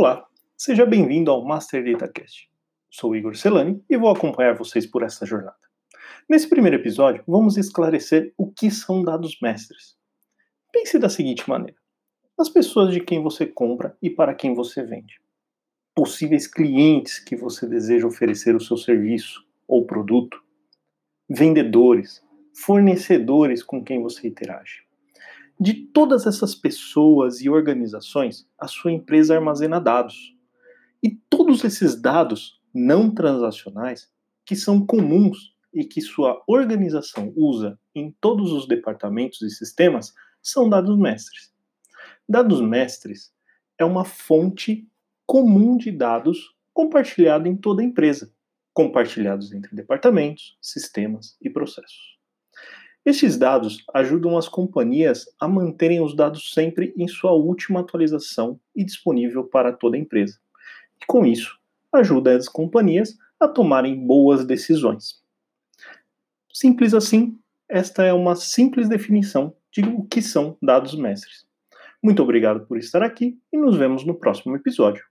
Olá, seja bem-vindo ao Master DataCast. Sou Igor Celani e vou acompanhar vocês por essa jornada. Nesse primeiro episódio, vamos esclarecer o que são dados mestres. Pense da seguinte maneira: as pessoas de quem você compra e para quem você vende, possíveis clientes que você deseja oferecer o seu serviço ou produto, vendedores, fornecedores com quem você interage. De todas essas pessoas e organizações, a sua empresa armazena dados. E todos esses dados não transacionais, que são comuns e que sua organização usa em todos os departamentos e sistemas, são dados mestres. Dados mestres é uma fonte comum de dados compartilhada em toda a empresa, compartilhados entre departamentos, sistemas e processos. Estes dados ajudam as companhias a manterem os dados sempre em sua última atualização e disponível para toda a empresa. E com isso, ajuda as companhias a tomarem boas decisões. Simples assim, esta é uma simples definição de o que são dados mestres. Muito obrigado por estar aqui e nos vemos no próximo episódio.